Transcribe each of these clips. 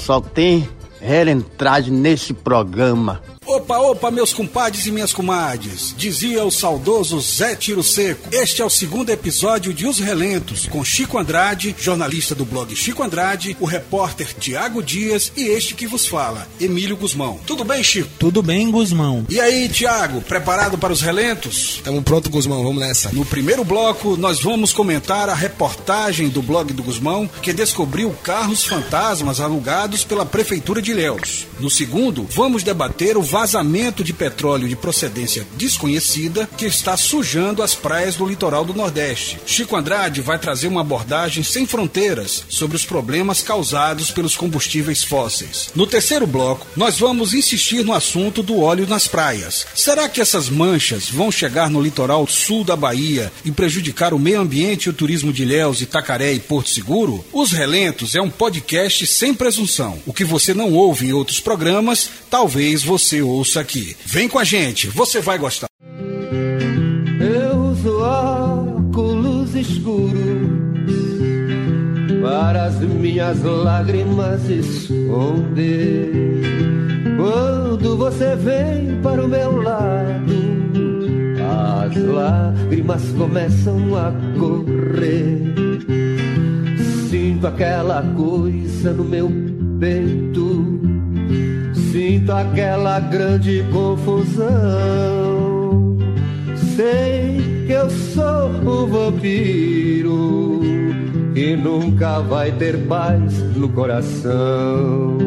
Só tem relentragem nesse programa. Opa, opa, meus compadres e minhas comadres. Dizia o saudoso Zé Tiro Seco. Este é o segundo episódio de Os Relentos, com Chico Andrade, jornalista do blog Chico Andrade, o repórter Tiago Dias e este que vos fala, Emílio Guzmão. Tudo bem, Chico? Tudo bem, Guzmão. E aí, Tiago, preparado para os relentos? Tamo pronto, Guzmão, vamos nessa. No primeiro bloco, nós vamos comentar a reportagem do blog do Guzmão que descobriu carros fantasmas alugados pela Prefeitura de Ilhéus. No segundo, vamos debater o vazamento de petróleo de procedência desconhecida que está sujando as praias do litoral do Nordeste. Chico Andrade vai trazer uma abordagem sem fronteiras sobre os problemas causados pelos combustíveis fósseis. No terceiro bloco, nós vamos insistir no assunto do óleo nas praias. Será que essas manchas vão chegar no litoral sul da Bahia e prejudicar o meio ambiente e o turismo de Ilhéus, Itacaré e Porto Seguro? Os Relentos é um podcast sem presunção. O que você não ouve em outros programas, talvez você ouça aqui. Vem com a gente, você vai gostar. Eu uso óculos escuros para as minhas lágrimas esconder. Quando você vem para o meu lado, as lágrimas começam a correr. Sinto aquela coisa no meu peito Sinto aquela grande confusão. Sei que eu sou um vampiro e nunca vai ter paz no coração.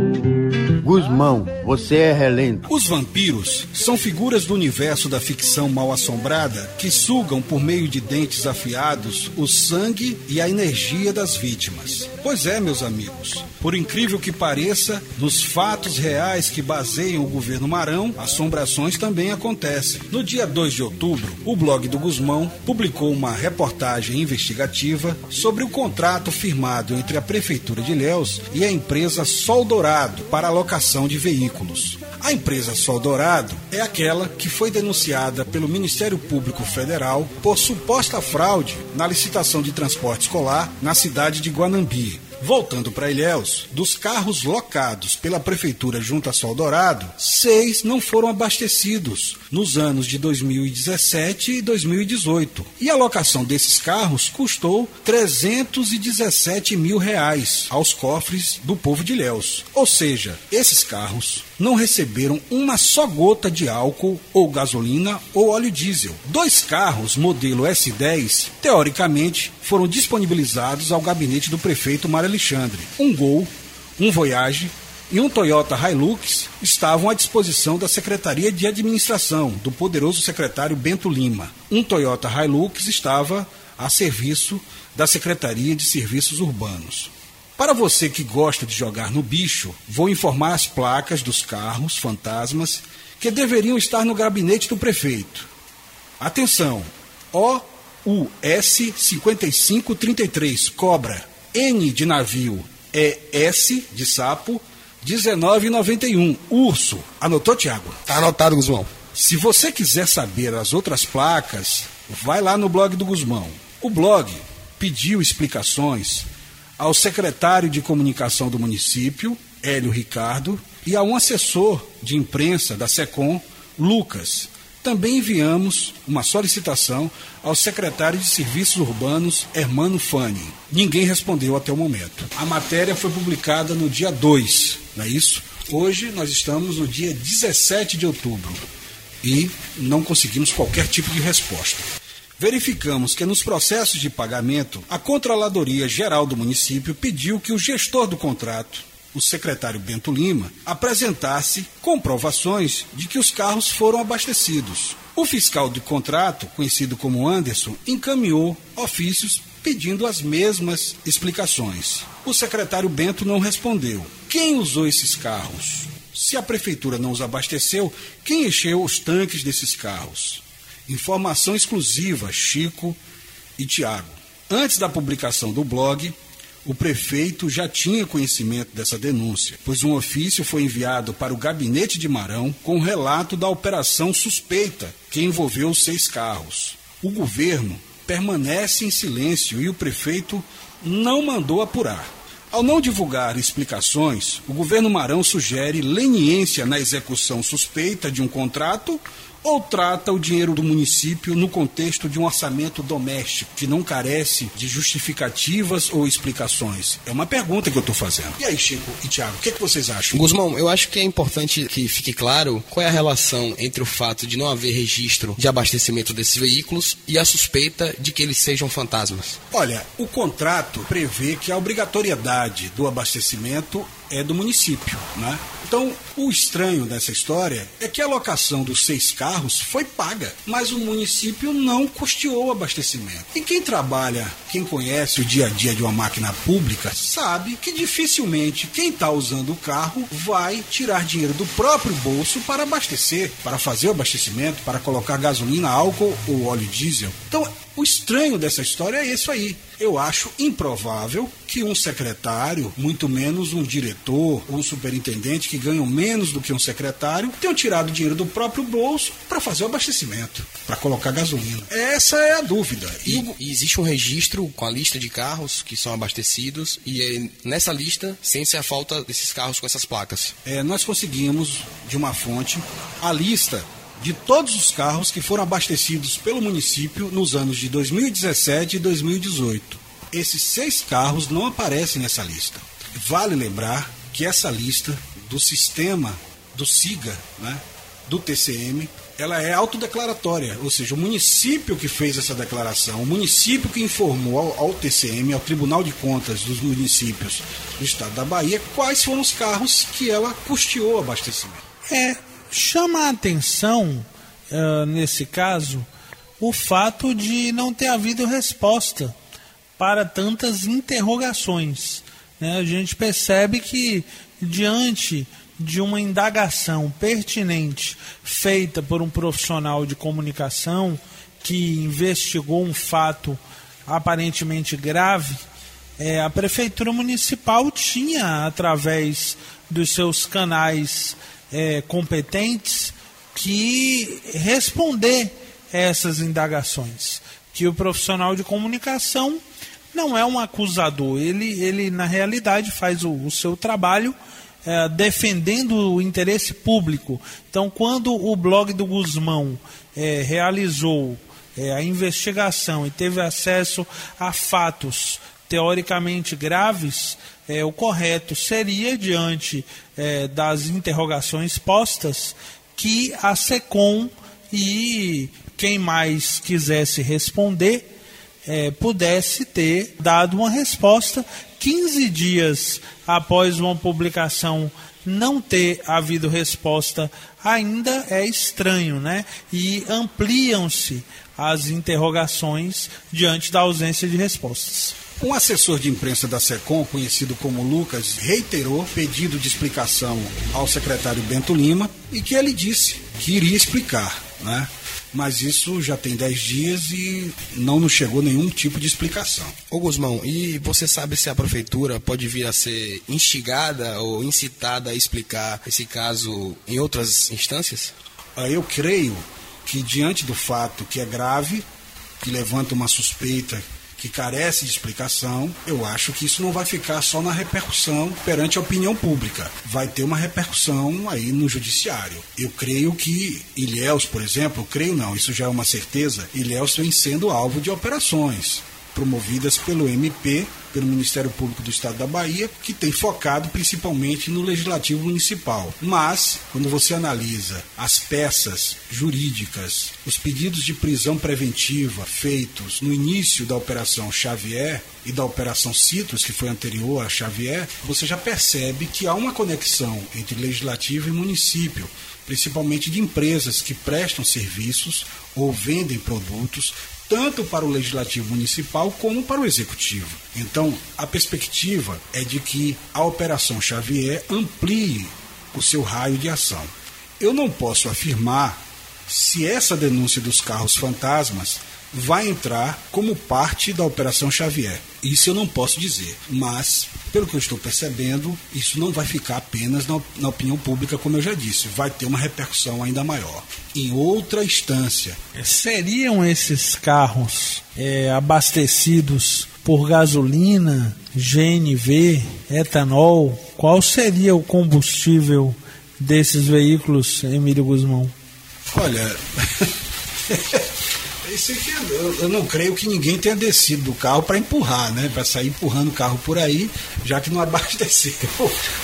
Guzmão, você é relento. Os vampiros são figuras do universo da ficção mal assombrada que sugam por meio de dentes afiados o sangue e a energia das vítimas. Pois é, meus amigos, por incrível que pareça, nos fatos reais que baseiam o governo Marão, assombrações também acontecem. No dia 2 de outubro, o blog do Guzmão publicou uma reportagem investigativa sobre o contrato firmado entre a Prefeitura de Ilhéus e a empresa Sol Dourado para a locação de veículos. A empresa Sol Dourado é aquela que foi denunciada pelo Ministério Público Federal por suposta fraude na licitação de transporte escolar na cidade de Guanambi. Voltando para Ilhéus, dos carros locados pela Prefeitura junto a Sol Dourado, seis não foram abastecidos nos anos de 2017 e 2018. E a locação desses carros custou 317 mil reais aos cofres do povo de Ilhéus. Ou seja, esses carros não receberam uma só gota de álcool ou gasolina ou óleo diesel. Dois carros modelo S10, teoricamente, foram disponibilizados ao gabinete do prefeito Mário Alexandre. Um Gol, um Voyage e um Toyota Hilux estavam à disposição da Secretaria de Administração do poderoso secretário Bento Lima. Um Toyota Hilux estava a serviço da Secretaria de Serviços Urbanos. Para você que gosta de jogar no bicho, vou informar as placas dos carros fantasmas que deveriam estar no gabinete do prefeito. Atenção! OUS 5533 Cobra N de navio é S de sapo 1991 Urso. Anotou, Tiago? Tá anotado, Guzmão. Se você quiser saber as outras placas, vai lá no blog do Guzmão. O blog pediu explicações ao secretário de comunicação do município, Hélio Ricardo, e a um assessor de imprensa da SECOM, Lucas. Também enviamos uma solicitação ao secretário de Serviços Urbanos, Hermano Fani. Ninguém respondeu até o momento. A matéria foi publicada no dia 2, não é isso? Hoje nós estamos no dia 17 de outubro e não conseguimos qualquer tipo de resposta. Verificamos que nos processos de pagamento, a Controladoria Geral do município pediu que o gestor do contrato, o secretário Bento Lima, apresentasse comprovações de que os carros foram abastecidos. O fiscal do contrato, conhecido como Anderson, encaminhou ofícios pedindo as mesmas explicações. O secretário Bento não respondeu. Quem usou esses carros? Se a prefeitura não os abasteceu, quem encheu os tanques desses carros? Informação exclusiva, Chico e Tiago. Antes da publicação do blog, o prefeito já tinha conhecimento dessa denúncia, pois um ofício foi enviado para o gabinete de Marão com relato da operação suspeita que envolveu seis carros. O governo permanece em silêncio e o prefeito não mandou apurar. Ao não divulgar explicações, o governo Marão sugere leniência na execução suspeita de um contrato ou trata o dinheiro do município no contexto de um orçamento doméstico que não carece de justificativas ou explicações? É uma pergunta que eu estou fazendo. E aí, Chico e Tiago, o que, é que vocês acham? Guzmão, eu acho que é importante que fique claro qual é a relação entre o fato de não haver registro de abastecimento desses veículos e a suspeita de que eles sejam fantasmas. Olha, o contrato prevê que a obrigatoriedade do abastecimento é do município, né? Então, o estranho dessa história é que a locação dos seis carros foi paga, mas o município não custeou o abastecimento. E quem trabalha, quem conhece o dia a dia de uma máquina pública, sabe que dificilmente quem está usando o carro vai tirar dinheiro do próprio bolso para abastecer, para fazer o abastecimento, para colocar gasolina, álcool ou óleo diesel. Então, o estranho dessa história é isso aí. Eu acho improvável que um secretário, muito menos um diretor ou um superintendente que ganham menos do que um secretário, tenham tirado dinheiro do próprio bolso para fazer o abastecimento, para colocar gasolina. Essa é a dúvida. E, e, existe um registro com a lista de carros que são abastecidos e é nessa lista sente-se a falta desses carros com essas placas. É, nós conseguimos de uma fonte a lista de todos os carros que foram abastecidos pelo município nos anos de 2017 e 2018. Esses seis carros não aparecem nessa lista. Vale lembrar que essa lista do sistema do SIGA, né, do TCM, ela é autodeclaratória, ou seja, o município que fez essa declaração, o município que informou ao, ao, TCM, ao Tribunal de Contas dos municípios do estado da Bahia, quais foram os carros que ela custeou o abastecimento. É, Chama a atenção, uh, nesse caso, o fato de não ter havido resposta para tantas interrogações. Né? A gente percebe que, diante de uma indagação pertinente feita por um profissional de comunicação que investigou um fato aparentemente grave, é, a Prefeitura Municipal tinha, através dos seus canais é, competentes que responder essas indagações. Que o profissional de comunicação não é um acusador, ele, ele na realidade faz o, o seu trabalho é, defendendo o interesse público. Então, quando o blog do Guzmão é, realizou é, a investigação e teve acesso a fatos teoricamente graves, é, o correto seria, diante é, das interrogações postas, que a SECOM e quem mais quisesse responder é, pudesse ter dado uma resposta 15 dias após uma publicação não ter havido resposta ainda é estranho, né? E ampliam-se as interrogações diante da ausência de respostas. Um assessor de imprensa da SECOM, conhecido como Lucas, reiterou pedido de explicação ao secretário Bento Lima e que ele disse que iria explicar, né? Mas isso já tem 10 dias e não nos chegou nenhum tipo de explicação. Ô Guzmão, e você sabe se a prefeitura pode vir a ser instigada ou incitada a explicar esse caso em outras instâncias? Eu creio que diante do fato que é grave, que levanta uma suspeita que carece de explicação, eu acho que isso não vai ficar só na repercussão perante a opinião pública. Vai ter uma repercussão aí no judiciário. Eu creio que Ilhéus, por exemplo, creio não, isso já é uma certeza, Ilhéus vem sendo alvo de operações promovidas pelo MP, pelo Ministério Público do Estado da Bahia, que tem focado principalmente no legislativo municipal. Mas, quando você analisa as peças jurídicas, os pedidos de prisão preventiva feitos no início da Operação Xavier e da Operação Citrus, que foi anterior a Xavier, você já percebe que há uma conexão entre legislativo e município principalmente de empresas que prestam serviços ou vendem produtos tanto para o legislativo municipal como para o executivo. Então, a perspectiva é de que a Operação Xavier amplie o seu raio de ação. Eu não posso afirmar se essa denúncia dos carros fantasmas vai entrar como parte da Operação Xavier. Isso eu não posso dizer, mas pelo que eu estou percebendo, isso não vai ficar apenas na, na, opinião pública, como eu já disse, vai ter uma repercussão ainda maior. Em outra instância. Seriam esses carros é, abastecidos por gasolina, GNV, etanol? Qual seria o combustível desses veículos, Emílio Guzmão? Olha. Aqui, eu, eu, não creio que ninguém tenha descido do carro para empurrar, né? Para sair empurrando o carro por aí, já que não abasteceu.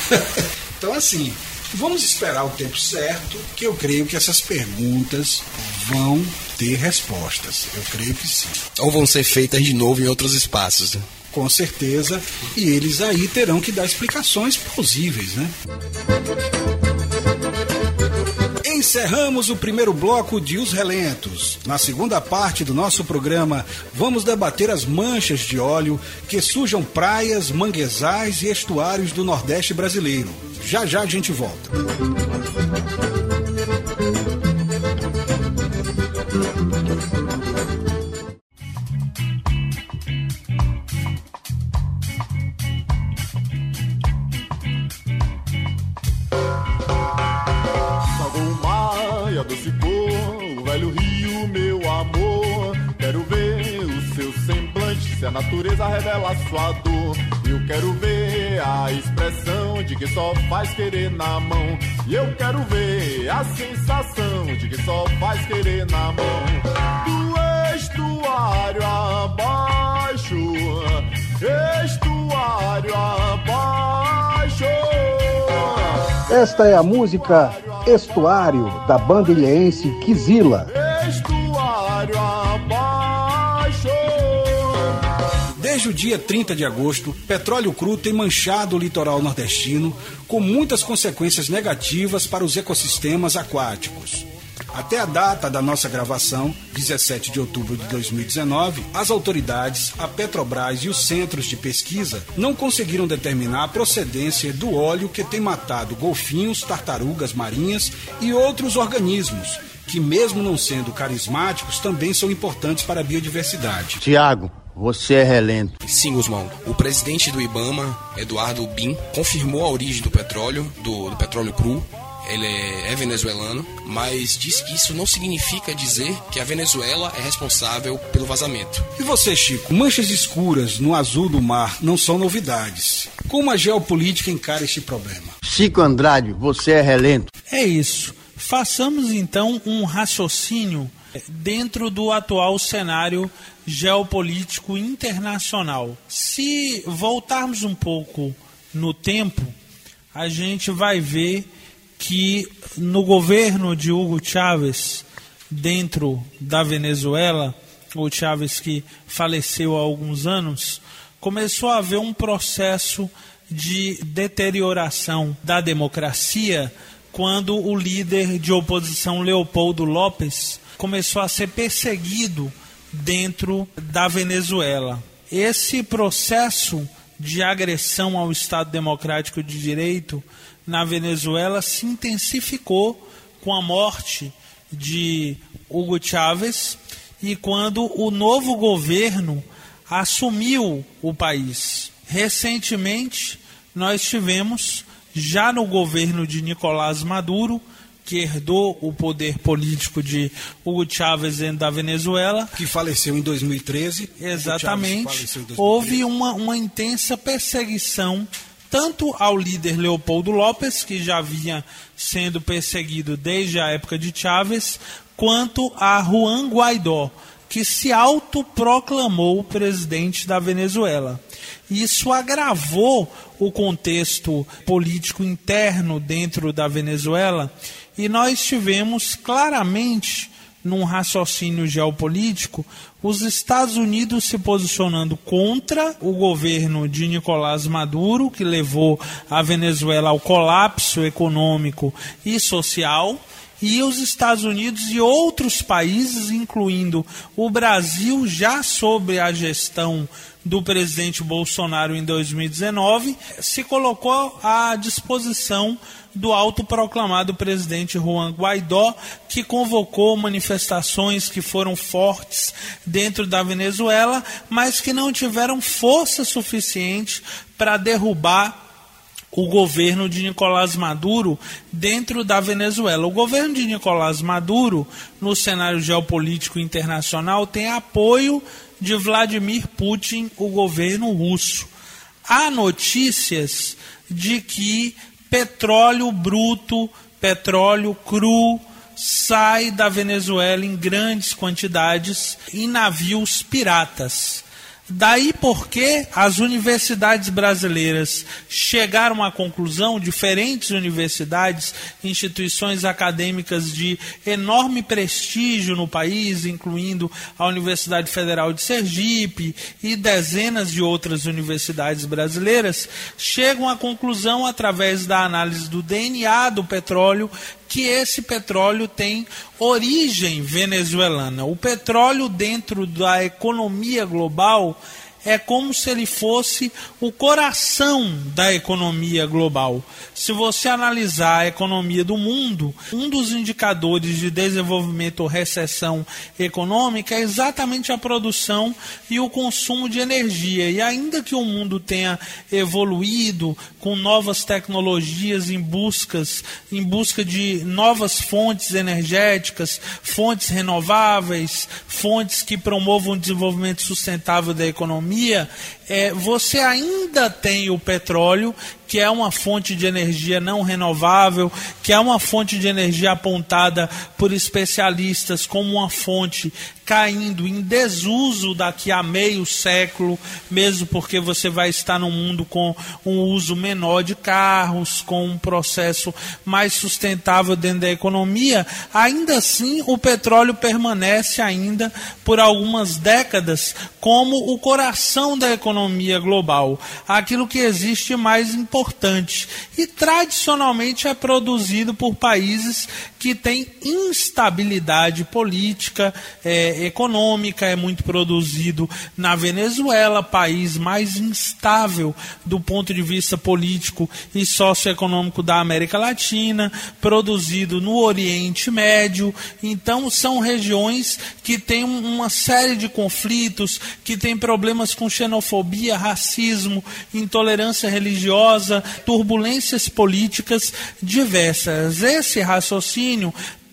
então, assim, vamos esperar o tempo certo, que eu creio que essas perguntas vão ter respostas. Eu creio que sim. Ou vão ser feitas de novo em outros espaços. Né? Com certeza. E eles aí terão que dar explicações plausíveis, né? Encerramos o primeiro bloco de Os Relentos. Na segunda parte do nosso programa, vamos debater as manchas de óleo que sujam praias, manguezais e estuários do Nordeste brasileiro. Já já a gente volta. Se natureza revela sua dor, eu quero ver a expressão de que só faz querer na mão. E eu quero ver a sensação de que só faz querer na mão. Do estuário abaixo, estuário abaixo. Esta é a música Estuário da banda ilhense Kizila. Estuário abaixo. Desde o dia 30 de agosto, petróleo cru tem manchado o litoral nordestino, com muitas consequências negativas para os ecossistemas aquáticos. Até a data da nossa gravação, 17 de outubro de 2019, as autoridades, a Petrobras e os centros de pesquisa não conseguiram determinar a procedência do óleo que tem matado golfinhos, tartarugas marinhas e outros organismos, que, mesmo não sendo carismáticos, também são importantes para a biodiversidade. Tiago, você é relento. Sim, Guzmão. O presidente do IBAMA, Eduardo Bin, confirmou a origem do petróleo, do, do petróleo cru. Ele é, é venezuelano, mas diz que isso não significa dizer que a Venezuela é responsável pelo vazamento. E você, Chico? Manchas escuras no azul do mar não são novidades. Como a geopolítica encara este problema? Chico Andrade, você é relento. É isso. Façamos então um raciocínio dentro do atual cenário geopolítico internacional. Se voltarmos um pouco no tempo, a gente vai ver que no governo de Hugo Chávez, dentro da Venezuela, o Chávez que faleceu há alguns anos, começou a haver um processo de deterioração da democracia quando o líder de oposição Leopoldo López começou a ser perseguido dentro da Venezuela. Esse processo de agressão ao Estado Democrático de Direito na Venezuela se intensificou com a morte de Hugo Chávez e quando o novo governo assumiu o país. Recentemente, nós tivemos, já no governo de Nicolás Maduro, que herdou o poder político de Hugo Chávez da Venezuela. Que faleceu em 2013. Exatamente. Em 2013. Houve uma, uma intensa perseguição tanto ao líder Leopoldo López, que já vinha sendo perseguido desde a época de Chávez, quanto a Juan Guaidó, que se autoproclamou presidente da Venezuela. Isso agravou o contexto político interno dentro da Venezuela e nós tivemos claramente, num raciocínio geopolítico, os Estados Unidos se posicionando contra o governo de Nicolás Maduro, que levou a Venezuela ao colapso econômico e social, e os Estados Unidos e outros países, incluindo o Brasil, já sob a gestão do presidente Bolsonaro em 2019, se colocou à disposição do autoproclamado presidente Juan Guaidó, que convocou manifestações que foram fortes dentro da Venezuela, mas que não tiveram força suficiente para derrubar o governo de Nicolás Maduro dentro da Venezuela. O governo de Nicolás Maduro, no cenário geopolítico internacional, tem apoio de Vladimir Putin, o governo russo. Há notícias de que petróleo bruto, petróleo cru, sai da Venezuela em grandes quantidades em navios piratas. Daí porque as universidades brasileiras chegaram à conclusão, diferentes universidades, instituições acadêmicas de enorme prestígio no país, incluindo a Universidade Federal de Sergipe e dezenas de outras universidades brasileiras, chegam à conclusão, através da análise do DNA do petróleo, que esse petróleo tem origem venezuelana. O petróleo, dentro da economia global, é como se ele fosse o coração da economia global. Se você analisar a economia do mundo, um dos indicadores de desenvolvimento ou recessão econômica é exatamente a produção e o consumo de energia. E ainda que o mundo tenha evoluído com novas tecnologias em buscas, em busca de novas fontes energéticas, fontes renováveis, fontes que promovam o desenvolvimento sustentável da economia, economia, é, você ainda tem o petróleo, que é uma fonte de energia não renovável, que é uma fonte de energia apontada por especialistas como uma fonte caindo em desuso daqui a meio século, mesmo porque você vai estar num mundo com um uso menor de carros, com um processo mais sustentável dentro da economia, ainda assim o petróleo permanece ainda por algumas décadas como o coração da economia global, aquilo que existe mais importante e tradicionalmente é produzido por países que têm instabilidade política, é, econômica, é muito produzido na Venezuela, país mais instável do ponto de vista político e socioeconômico da América Latina, produzido no Oriente Médio. Então, são regiões que têm uma série de conflitos, que têm problemas com xenofobia, racismo, intolerância religiosa, turbulências políticas diversas. Esse raciocínio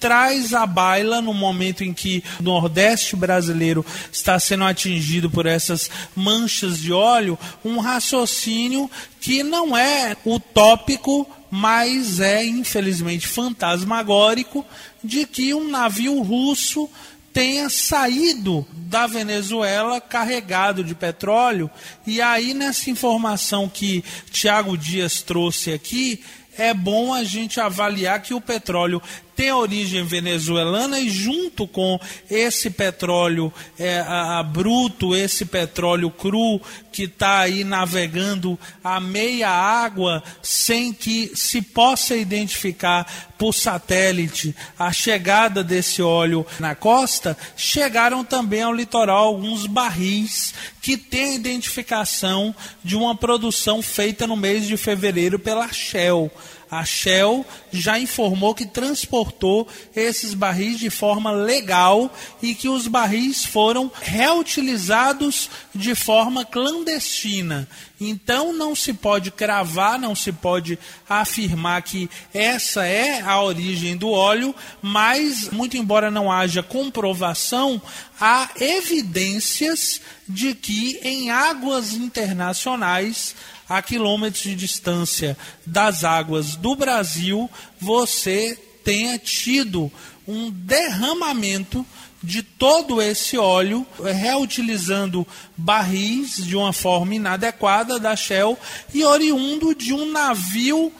traz à baila no momento em que o Nordeste brasileiro está sendo atingido por essas manchas de óleo, um raciocínio que não é utópico, mas é infelizmente fantasmagórico de que um navio russo tenha saído da Venezuela carregado de petróleo. E aí, nessa informação que Tiago Dias trouxe aqui, é bom a gente avaliar que o petróleo tem origem venezuelana e junto com esse petróleo é, a, a bruto, esse petróleo cru que está aí navegando a meia água sem que se possa identificar por satélite a chegada desse óleo na costa, chegaram também ao litoral alguns barris que têm identificação de uma produção feita no mês de fevereiro pela Shell. A Shell já informou que transportou esses barris de forma legal e que os barris foram reutilizados de forma clandestina. Então não se pode cravar, não se pode afirmar que essa é a origem do óleo, mas, muito embora não haja comprovação, há evidências de que em águas internacionais a quilômetros de distância das águas do Brasil, você tenha tido um derramamento de todo esse óleo, reutilizando barris de uma forma inadequada da Shell e oriundo de um navio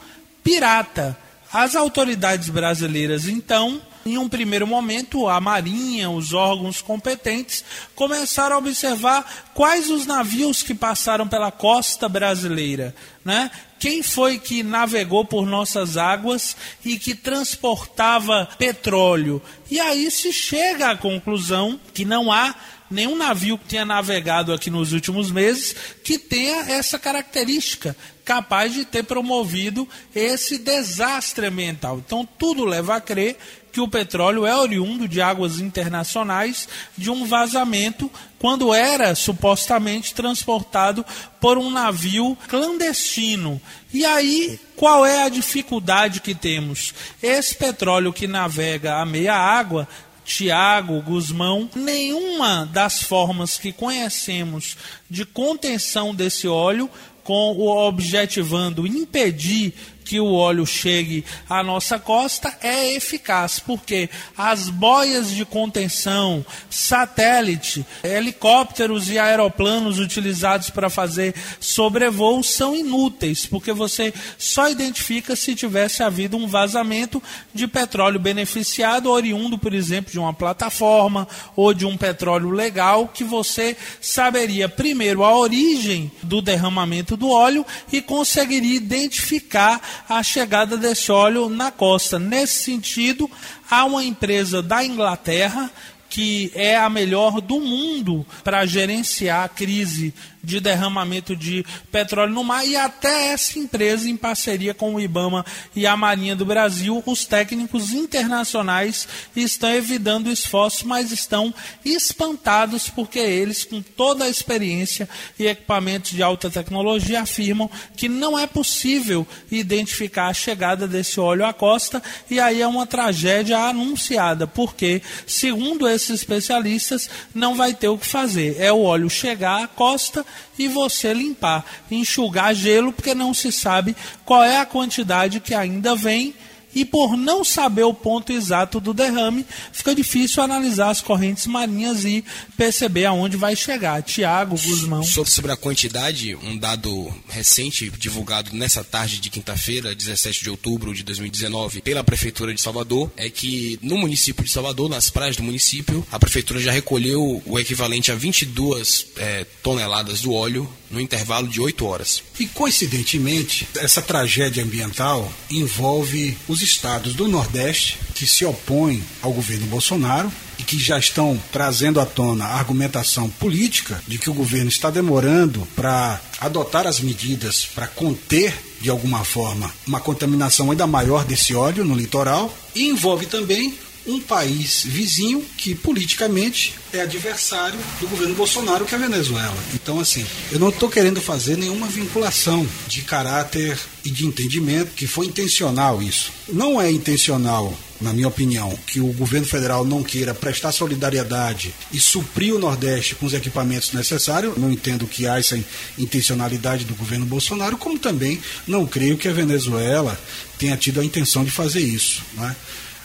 pirata. As autoridades brasileiras, então, Em um primeiro momento, a Marinha, os órgãos competentes, começaram a observar quais os navios que passaram pela costa brasileira, né? Quem foi que navegou por nossas águas e que transportava petróleo? E aí se chega à conclusão que não há nenhum navio que tenha navegado aqui nos últimos meses que tenha essa característica, capaz de ter promovido esse desastre ambiental. Então, tudo leva a crer que o petróleo é oriundo de águas internacionais de um vazamento quando era supostamente transportado por um navio clandestino. E aí, qual é a dificuldade que temos? Esse petróleo que navega a meia água Tiago, Guzmão, nenhuma das formas que conhecemos de contenção desse óleo, com o objetivando impedir que o óleo chegue à nossa costa é eficaz, porque as boias de contenção, satélite, helicópteros e aeroplanos utilizados para fazer sobrevoos são inúteis, porque você só identifica se tivesse havido um vazamento de petróleo beneficiado, oriundo, por exemplo, de uma plataforma ou de um petróleo legal, que você saberia primeiro a origem do derramamento do óleo e conseguiria identificar a chegada desse óleo na costa. Nesse sentido, há uma empresa da Inglaterra que é a melhor do mundo para gerenciar a crise de derramamento de petróleo no mar e até essa empresa, em parceria com o IBAMA e a Marinha do Brasil, os técnicos internacionais estão evitando esforços, mas estão espantados porque eles, com toda a experiência e equipamentos de alta tecnologia, afirmam que não é possível identificar a chegada desse óleo à costa e aí é uma tragédia anunciada, porque, segundo esses especialistas, não vai ter o que fazer. É o óleo chegar à costa e você limpar, enxugar gelo, porque não se sabe qual é a quantidade que ainda vem e por não saber o ponto exato do derrame, fica difícil analisar as correntes marinhas e perceber aonde vai chegar. Tiago, Guzmão. Sobre a quantidade, um dado recente divulgado nessa tarde de quinta-feira, 17 de outubro de 2019, pela Prefeitura de Salvador, é que no município de Salvador, nas praias do município, a Prefeitura já recolheu o equivalente a 22 é, toneladas do óleo no intervalo de 8 horas. E coincidentemente, essa tragédia ambiental envolve os estados do Nordeste que se opõem ao governo Bolsonaro e que já estão trazendo à tona a argumentação política de que o governo está demorando para adotar as medidas para conter de alguma forma uma contaminação ainda maior desse óleo no litoral e envolve também um país vizinho que politicamente é adversário do governo Bolsonaro, que é a Venezuela. Então, assim, eu não estou querendo fazer nenhuma vinculação de caráter e de entendimento que foi intencional isso. Não é intencional, na minha opinião, que o governo federal não queira prestar solidariedade e suprir o Nordeste com os equipamentos necessários. Não entendo que há essa intencionalidade do governo Bolsonaro, como também não creio que a Venezuela tenha tido a intenção de fazer isso. Né?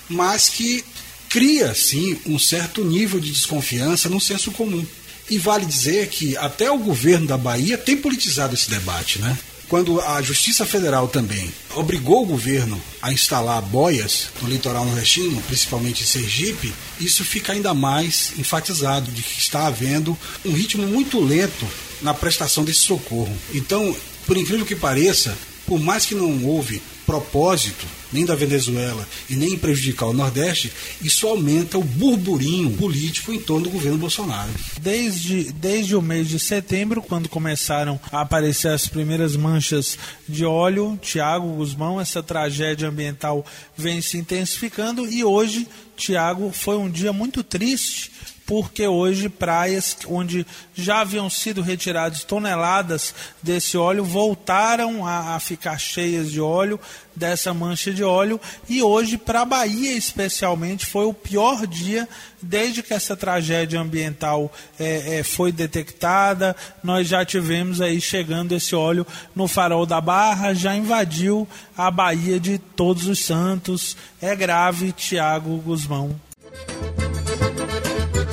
Mas que cria, sim, um certo nível de desconfiança no senso comum. E vale dizer que até o governo da Bahia tem politizado esse debate, né? Quando a Justiça Federal também obrigou o governo a instalar boias no litoral nordestino, principalmente em Sergipe, isso fica ainda mais enfatizado de que está havendo um ritmo muito lento na prestação desse socorro. Então, por incrível que pareça, por mais que não houve propósito nem da Venezuela e nem em prejudicar o Nordeste, isso aumenta o burburinho político em torno do governo Bolsonaro. Desde, desde o mês de setembro, quando começaram a aparecer as primeiras manchas de óleo, Tiago Guzmão, essa tragédia ambiental vem se intensificando e hoje, Tiago, foi um dia muito triste porque hoje praias onde já haviam sido retiradas toneladas desse óleo voltaram a, a ficar cheias de óleo, dessa mancha de óleo, e hoje, para a Bahia especialmente, foi o pior dia desde que essa tragédia ambiental é, é, foi detectada. Nós já tivemos aí chegando esse óleo no farol da Barra, já invadiu a Bahia de Todos os Santos. É grave, Tiago Guzmão.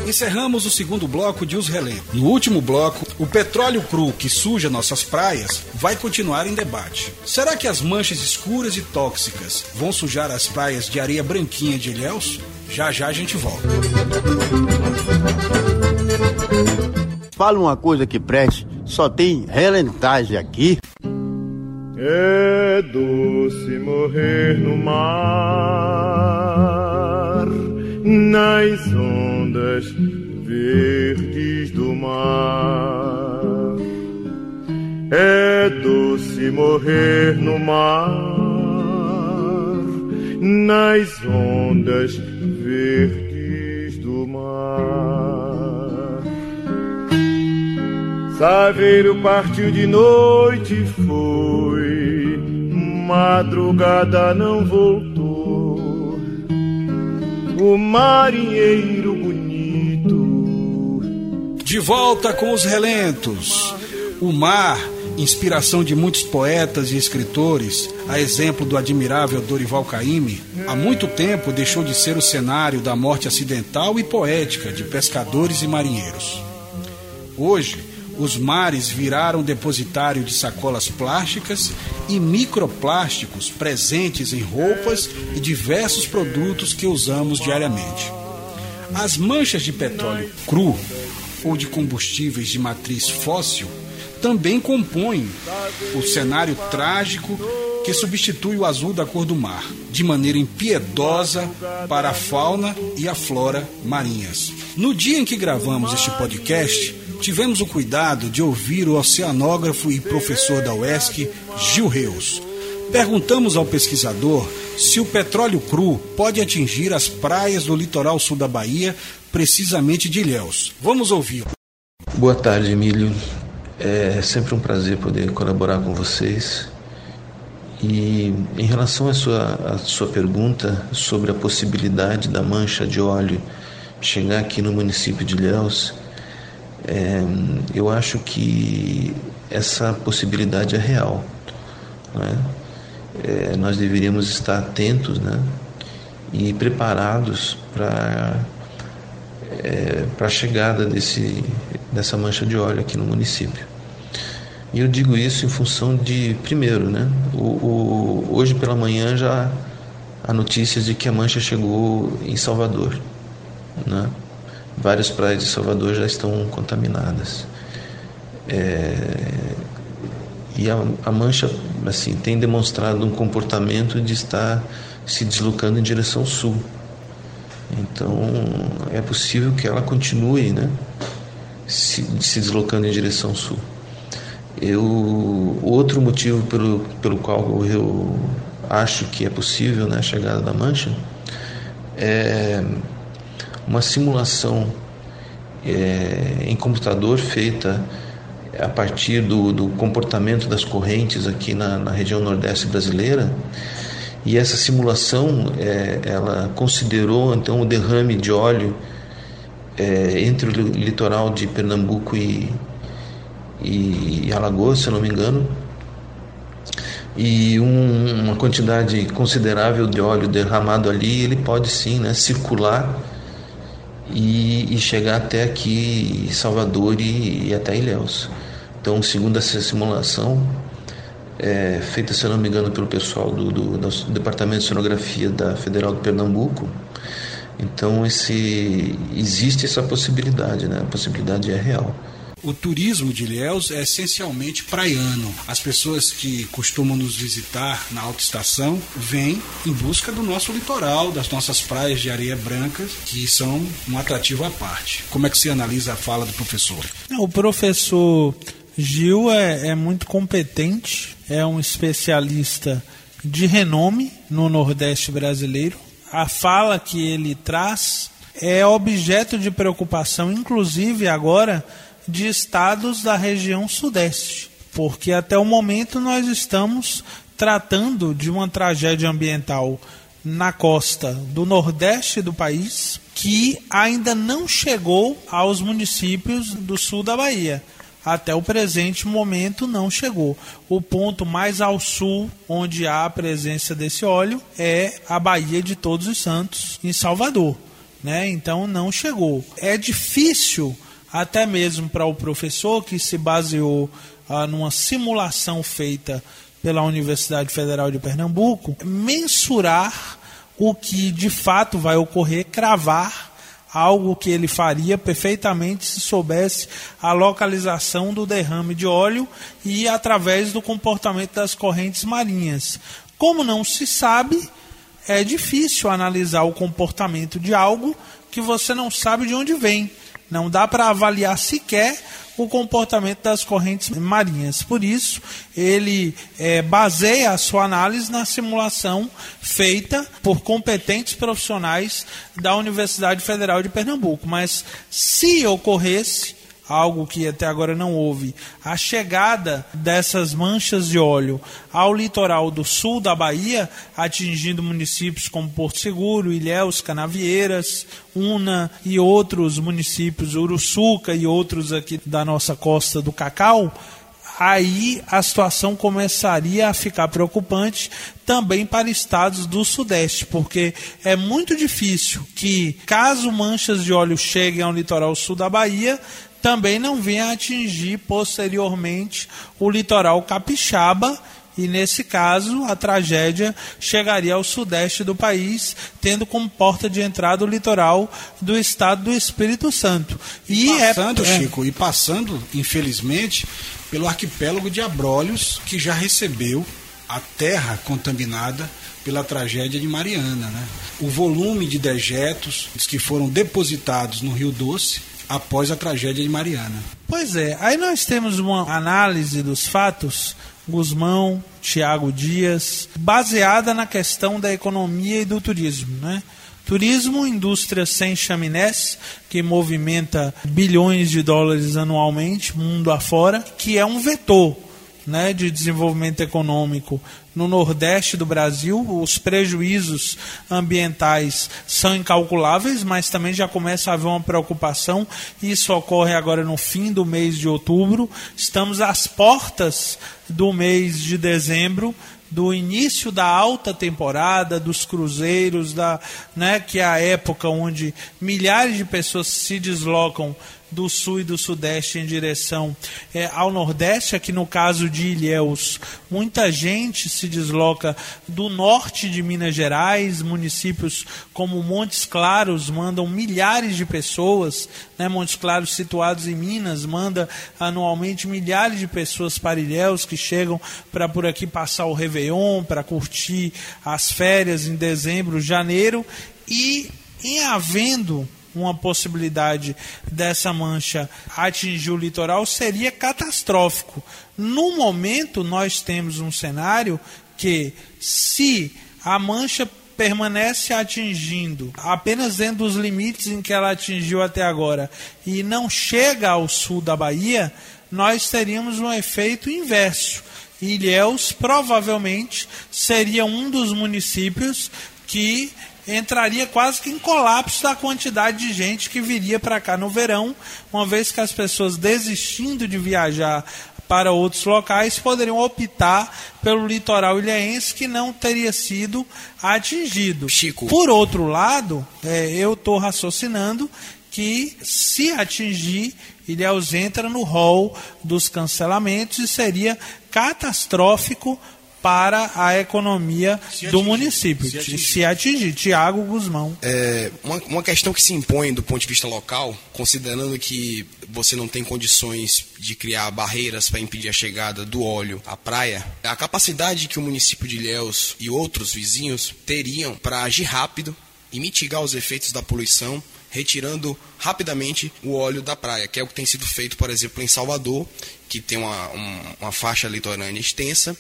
Encerramos o segundo bloco de Os Relento. No último bloco, o petróleo cru que suja nossas praias vai continuar em debate. Será que as manchas escuras e tóxicas vão sujar as praias de areia branquinha de Ilhéus? Já já a gente volta. Fala uma coisa que preste, só tem relentagem aqui. É doce morrer no mar, nas ondas verdes do mar. É doce morrer no mar, nas ondas verdes do mar. Saveiro partiu de noite foi, madrugada não voltou. O marinheiro bonito. De volta com os relentos. O mar, inspiração de muitos poetas e escritores, a exemplo do admirável Dorival Caymmi, há muito tempo deixou de ser o cenário da morte acidental e poética de pescadores e marinheiros. Hoje, os mares viraram depositário de sacolas plásticas e microplásticos presentes em roupas e diversos produtos que usamos diariamente. As manchas de petróleo cru ou de combustíveis de matriz fóssil também compõem o cenário trágico que substitui o azul da cor do mar, de maneira impiedosa para a fauna e a flora marinhas. No dia em que gravamos este podcast, tivemos o cuidado de ouvir o oceanógrafo e professor da UESC, Gil Reus. Perguntamos ao pesquisador se o petróleo cru pode atingir as praias do litoral sul da Bahia, precisamente de Ilhéus. Vamos ouvir. Boa tarde, Emílio. É sempre um prazer poder colaborar com vocês. E em relação à sua, à sua pergunta sobre a possibilidade da mancha de óleo chegar aqui no município de Ilhéus, é, eu acho que essa possibilidade é real. Né? É, nós deveríamos estar atentos né? e preparados para é, a chegada desse, dessa mancha de óleo aqui no município. E eu digo isso em função de, primeiro, né, o, o, hoje pela manhã já há notícias de que a mancha chegou em Salvador. Né? Várias praias de Salvador já estão contaminadas. É, e a, a mancha assim tem demonstrado um comportamento de estar se deslocando em direção sul. Então é possível que ela continue né, se, se deslocando em direção sul. Eu, outro motivo pelo, pelo qual eu acho que é possível né, a chegada da mancha é uma simulação é, em computador feita a partir do, do comportamento das correntes aqui na, na região nordeste brasileira. E essa simulação, é, ela considerou então o derrame de óleo é, entre o litoral de Pernambuco e, e, e Alagoas, se não me engano, e um, uma quantidade considerável de óleo derramado ali, ele pode sim né, circular e, e chegar até aqui Salvador e, e até Ilhéus. Então, segundo essa simulação, é, feita, se não me engano, pelo pessoal do, do, do Departamento de Sonografia da Federal de Pernambuco. Então, esse, existe essa possibilidade, né? a possibilidade é real. O turismo de Ilhéus é essencialmente praiano. As pessoas que costumam nos visitar na alta estação vêm em busca do nosso litoral, das nossas praias de areia branca, que são um atrativo à parte. Como é que você analisa a fala do professor? O professor Gil é, é muito competente, é um especialista de renome no Nordeste brasileiro. A fala que ele traz é objeto de preocupação, inclusive agora, de estados da região Sudeste, porque até o momento nós estamos tratando de uma tragédia ambiental na costa do Nordeste do país que ainda não chegou aos municípios do sul da Bahia até o presente momento não chegou. O ponto mais ao sul onde há a presença desse óleo é a Baía de Todos os Santos, em Salvador. Né? Então não chegou. É difícil, até mesmo para o professor que se baseou ah, numa simulação feita pela Universidade Federal de Pernambuco, mensurar o que de fato vai ocorrer, cravar algo que ele faria perfeitamente se soubesse a localização do derrame de óleo e através do comportamento das correntes marinhas. Como não se sabe, é difícil analisar o comportamento de algo que você não sabe de onde vem. Não dá para avaliar sequer o comportamento das correntes marinhas. Por isso, ele é, baseia a sua análise na simulação feita por competentes profissionais da Universidade Federal de Pernambuco. Mas se ocorresse algo que até agora não houve, a chegada dessas manchas de óleo ao litoral do sul da Bahia, atingindo municípios como Porto Seguro, Ilhéus, Canavieiras, Una e outros municípios, Uruçuca e outros aqui da nossa costa do Cacau, aí a situação começaria a ficar preocupante também para estados do Sudeste, porque é muito difícil que, caso manchas de óleo cheguem ao litoral sul da Bahia, também não venha atingir posteriormente o litoral capixaba e nesse caso a tragédia chegaria ao sudeste do país, tendo como porta de entrada o litoral do estado do Espírito Santo. E, e passando, é, Chico, e passando, infelizmente, pelo arquipélago de Abrolhos, que já recebeu a terra contaminada pela tragédia de Mariana. Né? O volume de dejetos que foram depositados no Rio Doce após a tragédia de Mariana. Pois é, aí nós temos uma análise dos fatos, Guzmão, Tiago Dias, baseada na questão da economia e do turismo, né? Turismo, indústria sem chaminés, que movimenta bilhões de dólares anualmente, mundo afora, que é um vetor né, de desenvolvimento econômico no Nordeste do Brasil. Os prejuízos ambientais são incalculáveis, mas também já começa a haver uma preocupação. Isso ocorre agora no fim do mês de outubro. Estamos às portas do mês de dezembro do início da alta temporada, dos cruzeiros, da, né, que é a época onde milhares de pessoas se deslocam do sul e do sudeste em direção é, ao nordeste. Aqui no caso de Ilhéus, muita gente se desloca do norte de Minas Gerais, municípios como Montes Claros mandam milhares de pessoas, né, Montes Claros situados em Minas, manda anualmente milhares de pessoas para Ilhéus que chegam para por aqui passar o Réveillon, para curtir as férias em dezembro, janeiro e em havendo uma possibilidade dessa mancha atingir o litoral seria catastrófico. No momento, nós temos um cenário que, se a mancha permanece atingindo apenas dentro dos limites em que ela atingiu até agora e não chega ao sul da Bahia, nós teríamos um efeito inverso. Ilhéus provavelmente seria um dos municípios que entraria quase que em colapso da quantidade de gente que viria para cá no verão, uma vez que as pessoas desistindo de viajar para outros locais poderiam optar pelo litoral ilhéense que não teria sido atingido. Chico. Por outro lado, é, eu estou raciocinando que se atingir, Ilhéus entra no rol dos cancelamentos e seria catastrófico para a economia do atingir, município, se atingir. se atingir. Tiago Guzmão. É, uma, uma questão que se impõe do ponto de vista local, considerando que você não tem condições de criar barreiras para impedir a chegada do óleo à praia, a capacidade que o município de Ilhéus e outros vizinhos teriam para agir rápido e mitigar os efeitos da poluição retirando rapidamente o óleo da praia, que é o que tem sido feito, por exemplo, em Salvador, que tem uma, uma, uma faixa litorânea extensa,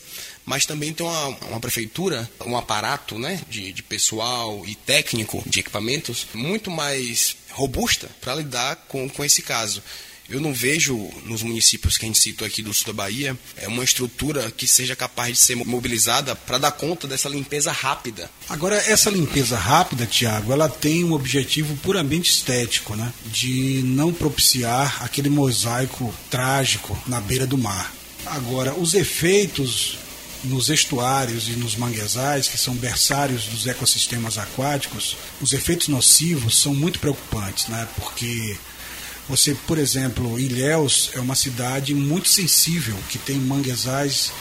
mas também tem uma, uma prefeitura, um aparato né, de, de pessoal e técnico de equipamentos muito mais robusta para lidar com, com esse caso. Eu não vejo nos municípios que a gente citou aqui do sul da Bahia é uma estrutura que seja capaz de ser mobilizada para dar conta dessa limpeza rápida. Agora, essa limpeza rápida, Tiago, ela tem um objetivo puramente estético, né? De não propiciar aquele mosaico trágico na beira do mar. Agora, os efeitos nos estuários e nos manguezais, que são berçários dos ecossistemas aquáticos, os efeitos nocivos são muito preocupantes, né? Porque você, por exemplo, Ilhéus é uma cidade muito sensível, que tem manguezais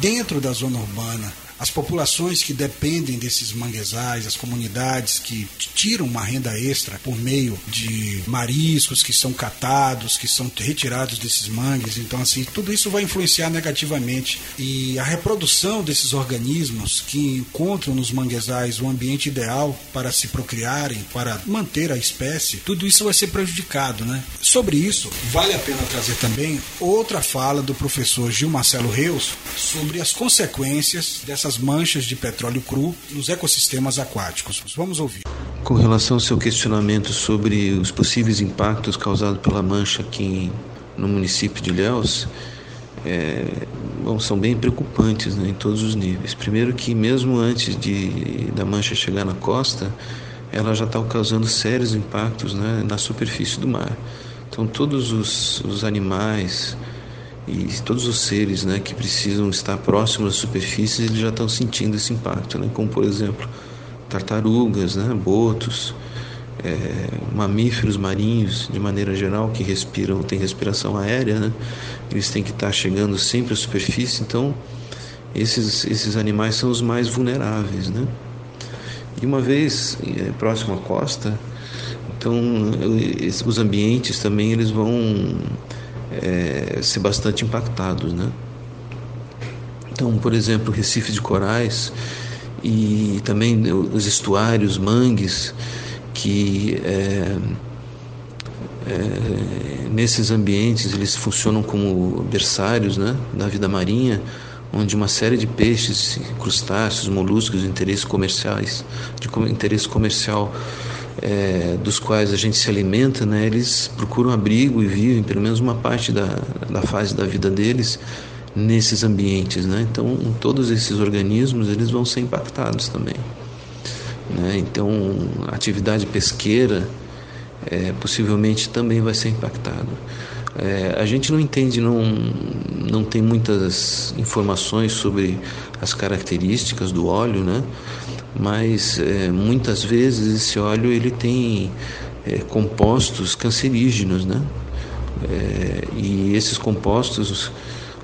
dentro da zona urbana. As populações que dependem desses manguezais, as comunidades que tiram uma renda extra por meio de mariscos que são catados, que são retirados desses mangues. Então, assim, tudo isso vai influenciar negativamente. E a reprodução desses organismos que encontram nos manguezais o ambiente ideal para se procriarem, para manter a espécie, tudo isso vai ser prejudicado, né? Sobre isso, vale a pena trazer também outra fala do professor Gil Marcelo Reus sobre as consequências dessas manchas de petróleo cru nos ecossistemas aquáticos. Vamos ouvir. Com relação ao seu questionamento sobre os possíveis impactos causados pela mancha aqui no município de Ilhéus, é, bom, são bem preocupantes né, em todos os níveis. Primeiro que mesmo antes de, da mancha chegar na costa, ela já está causando sérios impactos né, na superfície do mar. Então todos os, os animais e todos os seres né, que precisam estar próximos à superfície, eles já estão sentindo esse impacto, né, como por exemplo tartarugas, né, botos, é, mamíferos marinhos de maneira geral que respiram, têm respiração aérea, né, eles têm que estar chegando sempre à superfície, então esses, esses animais são os mais vulneráveis. Né? E uma vez é, próximo à costa, então os ambientes também eles vão é, ser bastante impactados, né? Então, por exemplo, Recife de Corais e também os estuários, mangues, que é, é, nesses ambientes eles funcionam como berçários né, da vida marinha, onde uma série de peixes, crustáceos, moluscos de interesses comerciais, de interesse comercial, é, dos quais a gente se alimenta, né, eles procuram abrigo e vivem pelo menos uma parte da, da fase da vida deles nesses ambientes, né? Então todos esses organismos eles vão ser impactados também, né? Então a atividade pesqueira é, possivelmente também vai ser impactada. É, a gente não entende, não, não tem muitas informações sobre as características do óleo, né? mas é, muitas vezes esse óleo ele tem é, compostos cancerígenos, né? É, e esses compostos,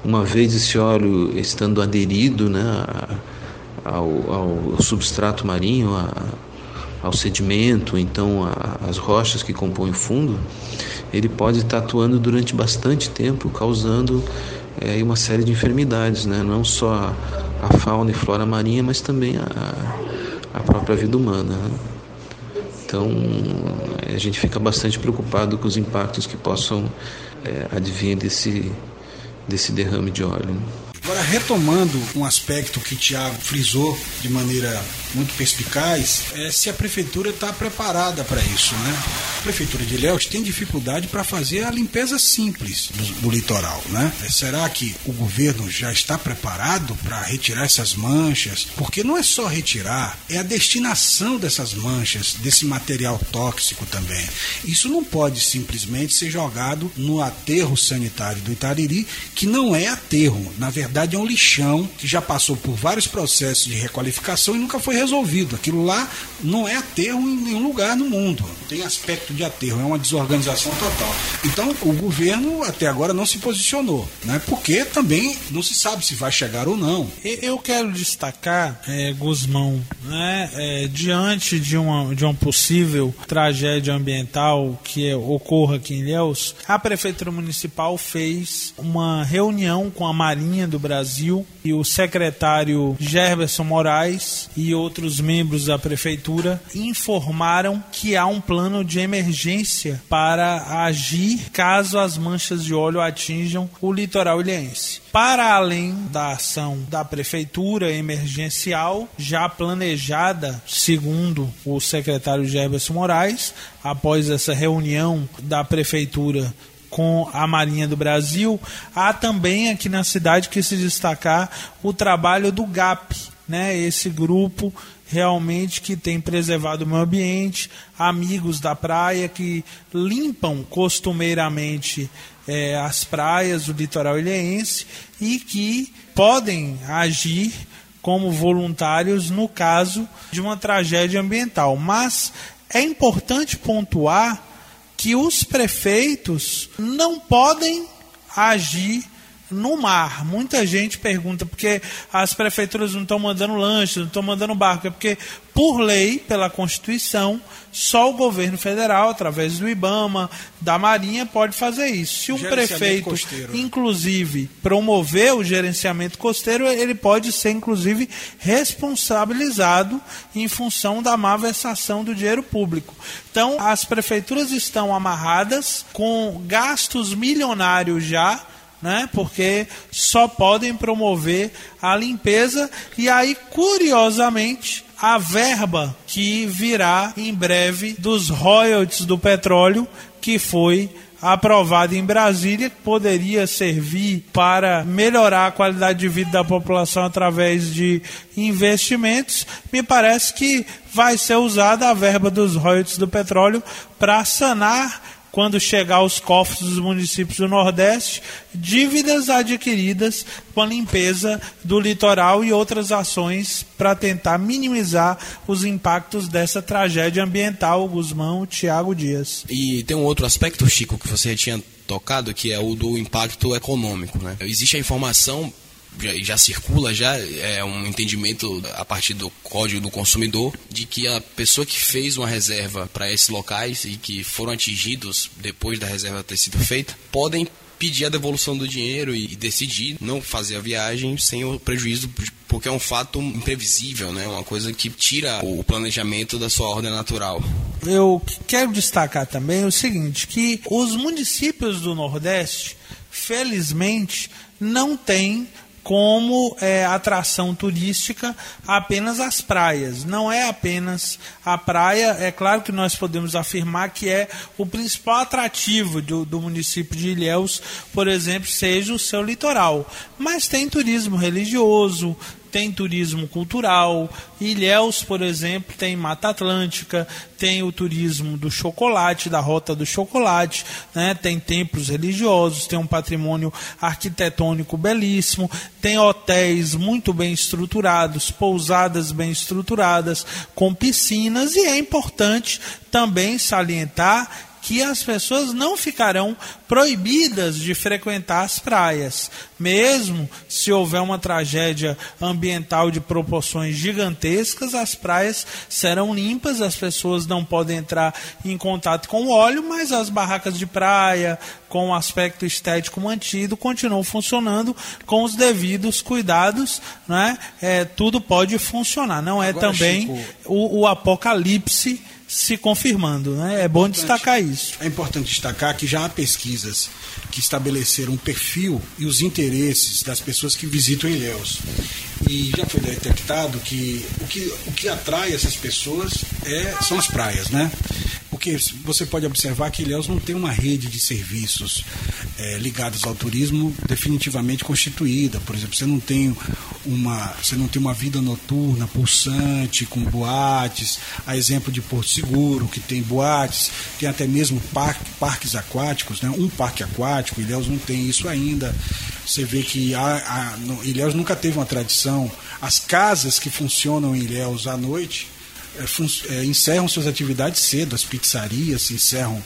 uma vez esse óleo estando aderido né, ao, ao substrato marinho, a, ao sedimento, então às rochas que compõem o fundo, ele pode estar atuando durante bastante tempo, causando é, uma série de enfermidades, né? não só a fauna e flora marinha, mas também a, a própria vida humana. Né? Então a gente fica bastante preocupado com os impactos que possam é, advir desse, desse derrame de óleo. Né? Agora, retomando um aspecto que o Tiago frisou de maneira muito perspicaz, é se a prefeitura está preparada para isso. Né? A prefeitura de Ilhéus tem dificuldade para fazer a limpeza simples do, do litoral. Né? É, será que o governo já está preparado para retirar essas manchas? Porque não é só retirar, é a destinação dessas manchas, desse material tóxico também. Isso não pode simplesmente ser jogado no aterro sanitário do Itariri, que não é aterro. Na verdade, verdade é um lixão que já passou por vários processos de requalificação e nunca foi resolvido. Aquilo lá não é aterro em nenhum lugar no mundo. Tem aspecto de aterro, é uma desorganização total. Então, o governo até agora não se posicionou, né? Porque também não se sabe se vai chegar ou não. Eu quero destacar, é, Guzmão, né, é, diante de uma, de uma possível tragédia ambiental que ocorra aqui em Ilhéus, a Prefeitura Municipal fez uma reunião com a Marinha do Brasil e o secretário Gerberson Moraes e outros membros da prefeitura informaram que há um plano de emergência para agir caso as manchas de óleo atinjam o litoral ilhense. Para além da ação da prefeitura emergencial, já planejada, segundo o secretário Gerberson Moraes, após essa reunião da prefeitura com a Marinha do Brasil, há também aqui na cidade que se destacar o trabalho do GAP, né? Esse grupo realmente que tem preservado o meio ambiente, amigos da praia que limpam costumeiramente é, as praias do litoral ilhense e que podem agir como voluntários no caso de uma tragédia ambiental. Mas é importante pontuar que os prefeitos não podem agir no mar. Muita gente pergunta porque as prefeituras não estão mandando lanche, não estão mandando barco. É porque, por lei, pela Constituição, só o governo federal, através do IBAMA, da Marinha, pode fazer isso. Se um prefeito, costeiro, né? inclusive, promover o gerenciamento costeiro, ele pode ser, inclusive, responsabilizado em função da má versação do dinheiro público. Então, as prefeituras estão amarradas com gastos milionários já né? Porque só podem promover a limpeza e aí curiosamente a verba que virá em breve dos royalties do petróleo que foi aprovada em Brasília, que poderia servir para melhorar a qualidade de vida da população através de investimentos, me parece que vai ser usada a verba dos royalties do petróleo para sanar quando chegar aos cofres dos municípios do Nordeste, dívidas adquiridas com a limpeza do litoral e outras ações para tentar minimizar os impactos dessa tragédia ambiental, Guzmão Tiago Dias. E tem um outro aspecto, Chico, que você tinha tocado, que é o do impacto econômico. Né? Existe a informação já, já, circula já é um entendimento a partir do código do consumidor de que a pessoa que fez uma reserva para esses locais e que foram atingidos depois da reserva ter sido feita podem pedir a devolução do dinheiro e decidir não fazer a viagem sem o prejuízo porque é um fato imprevisível, né? Uma coisa que tira o planejamento da sua ordem natural. Eu quero destacar também o seguinte, que os municípios do Nordeste, felizmente, não têm como é, atração turística apenas as praias. Não é apenas a praia, é claro que nós podemos afirmar que é o principal atrativo do, do município de Ilhéus, por exemplo, seja o seu litoral. Mas tem turismo religioso, tem turismo cultural. Ilhéus, por exemplo, tem Mata Atlântica, tem o turismo do chocolate, da Rota do Chocolate, né? tem templos religiosos, tem um patrimônio arquitetônico belíssimo, tem hotéis muito bem estruturados, pousadas bem estruturadas, com piscinas, e é importante também salientar que as pessoas não ficarão proibidas de frequentar as praias, mesmo se houver uma tragédia ambiental de proporções gigantescas, as praias serão limpas, as pessoas não podem entrar em contato com o óleo, mas as barracas de praia, com o aspecto estético mantido, continuam funcionando com os devidos cuidados, né? É, tudo pode funcionar. Não é Agora, também Chico... o, o apocalipse se confirmando. Né? É, é bom destacar isso. É importante destacar que já há pesquisas que estabeleceram o perfil e os interesses das pessoas que visitam Ilhéus. E já foi detectado que o que, o que atrai essas pessoas é, são as praias, né? Porque você pode observar que Ilhéus não tem uma rede de serviços é, ligados ao turismo definitivamente constituída. Por exemplo, você não tem uma, você não tem uma vida noturna pulsante com boates, a exemplo de Porto Seguro, que tem boates, tem até mesmo parque, parques aquáticos, né? um parque aquático, Ilhéus não tem isso ainda. Você vê que no, Ilhéus nunca teve uma tradição. As casas que funcionam em Ilhéus à noite é, é, encerram suas atividades cedo, as pizzarias se encerram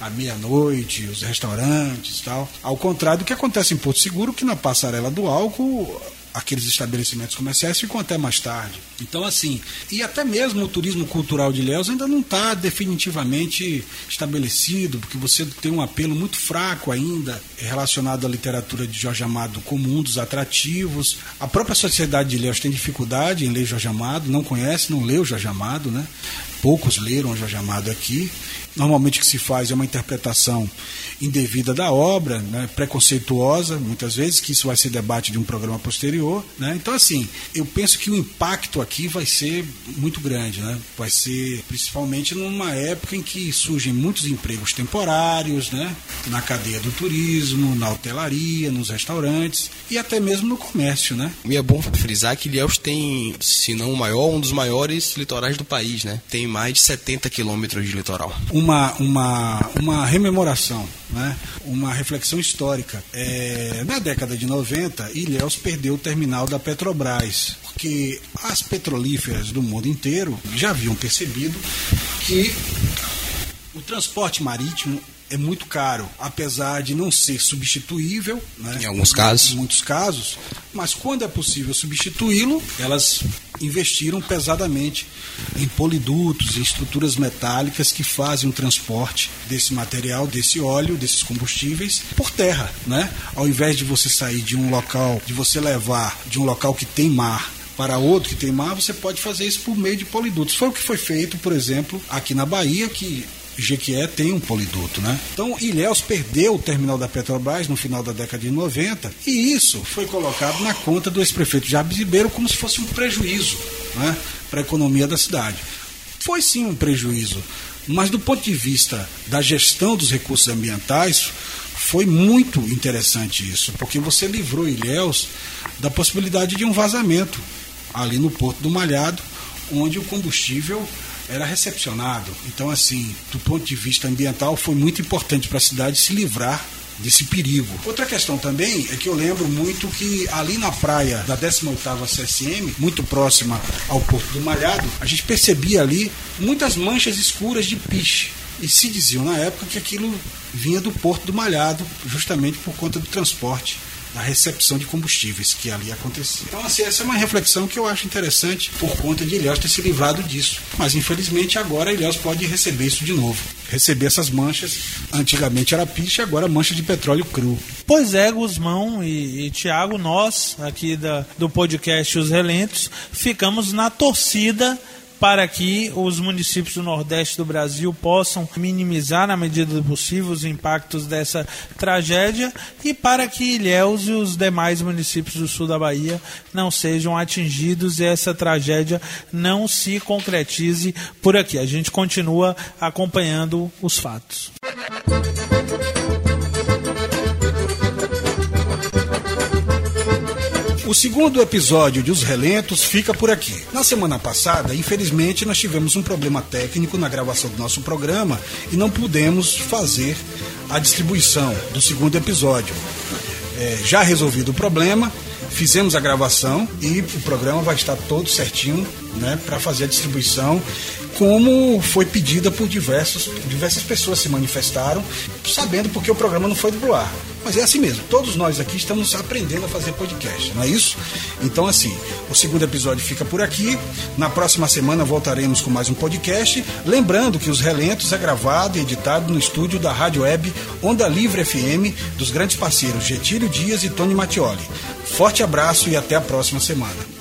à meia-noite, os restaurantes e tal. Ao contrário do que acontece em Porto Seguro, que na passarela do álcool aqueles estabelecimentos comerciais ficam até mais tarde. Então, assim, e até mesmo o turismo cultural de Ilhéus ainda não está definitivamente estabelecido, porque você tem um apelo muito fraco ainda relacionado à literatura de Jorge Amado como um dos atrativos. A própria sociedade de Ilhéus tem dificuldade em ler Jorge Amado, não conhece, não leu Jorge Amado, né? Poucos leram Jorge Amado aqui. Normalmente o que se faz é uma interpretação indevida da obra, né, preconceituosa, muitas vezes, que isso vai ser debate de um programa posterior. Né? Então, assim, eu penso que o impacto aqui vai ser muito grande. Né? Vai ser principalmente numa época em que surgem muitos empregos temporários, né? na cadeia do turismo, na hotelaria, nos restaurantes e até mesmo no comércio. Né? E é bom frisar que Ilhéus tem, se não o maior, um dos maiores litorais do país. Né? Tem mais de 70 quilômetros de litoral. Uma, uma, uma rememoração né, uma reflexão histórica. É, na década de 90, Ilhéus perdeu o terminal da Petrobras, porque as petrolíferas do mundo inteiro já haviam percebido que o transporte marítimo é muito caro, apesar de não ser substituível, né? Em alguns casos. Em muitos casos, mas quando é possível substituí-lo, elas investiram pesadamente em polidutos, em estruturas metálicas que fazem o transporte desse material, desse óleo, desses combustíveis por terra, né? Ao invés de você sair de um local, de você levar de um local que tem mar para outro que tem mar, você pode fazer isso por meio de polidutos. Foi o que foi feito, por exemplo, aqui na Bahia, que Jequié tem um poliduto, né? Então, Ilhéus perdeu o terminal da Petrobras no final da década de 90 e isso foi colocado na conta do ex-prefeito Jabes Ribeiro como se fosse um prejuízo né, para a economia da cidade. Foi sim um prejuízo, mas do ponto de vista da gestão dos recursos ambientais, foi muito interessante isso, porque você livrou Ilhéus da possibilidade de um vazamento ali no Porto do Malhado, onde o combustível era recepcionado. Então, assim, do ponto de vista ambiental, foi muito importante para a cidade se livrar desse perigo. Outra questão também é que eu lembro muito que ali na praia da 18ª CSM, muito próxima ao Porto do Malhado, a gente percebia ali muitas manchas escuras de piche. E se diziam na época que aquilo vinha do Porto do Malhado, justamente por conta do transporte da recepção de combustíveis que ali acontecia. Então, assim, essa é uma reflexão que eu acho interessante por conta de Ilhéus ter se livrado disso. Mas, infelizmente, agora Ilhéus pode receber isso de novo. Receber essas manchas. Antigamente era piche, agora mancha de petróleo cru. Pois é, Guzmão e, e Tiago, nós aqui da, do podcast Os Relentos ficamos na torcida para que os municípios do Nordeste do Brasil possam minimizar, na medida do possível, os impactos dessa tragédia e para que Ilhéus e os demais municípios do sul da Bahia não sejam atingidos e essa tragédia não se concretize por aqui. A gente continua acompanhando os fatos. O segundo episódio de Os Relentos fica por aqui. Na semana passada, infelizmente, nós tivemos um problema técnico na gravação do nosso programa e não pudemos fazer a distribuição do segundo episódio. É, já resolvido o problema, fizemos a gravação e o programa vai estar todo certinho né, para fazer a distribuição como foi pedida por diversos, diversas pessoas se manifestaram, sabendo porque o programa não foi do ar. Mas é assim mesmo, todos nós aqui estamos aprendendo a fazer podcast, não é isso? Então, assim, o segundo episódio fica por aqui. Na próxima semana voltaremos com mais um podcast. Lembrando que Os Relentos é gravado e editado no estúdio da Rádio Web Onda Livre FM, dos grandes parceiros Getílio Dias e Tony Mattioli. Forte abraço e até a próxima semana.